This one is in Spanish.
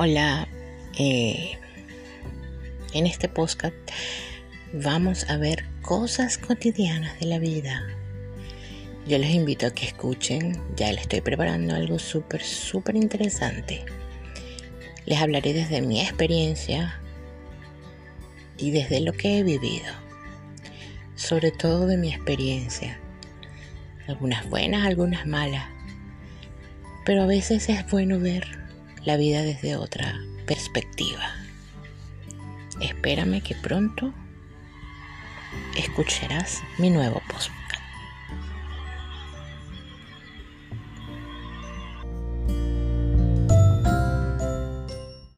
Hola, eh, en este podcast vamos a ver cosas cotidianas de la vida. Yo les invito a que escuchen, ya les estoy preparando algo súper, súper interesante. Les hablaré desde mi experiencia y desde lo que he vivido, sobre todo de mi experiencia. Algunas buenas, algunas malas, pero a veces es bueno ver la vida desde otra perspectiva. Espérame que pronto escucharás mi nuevo post.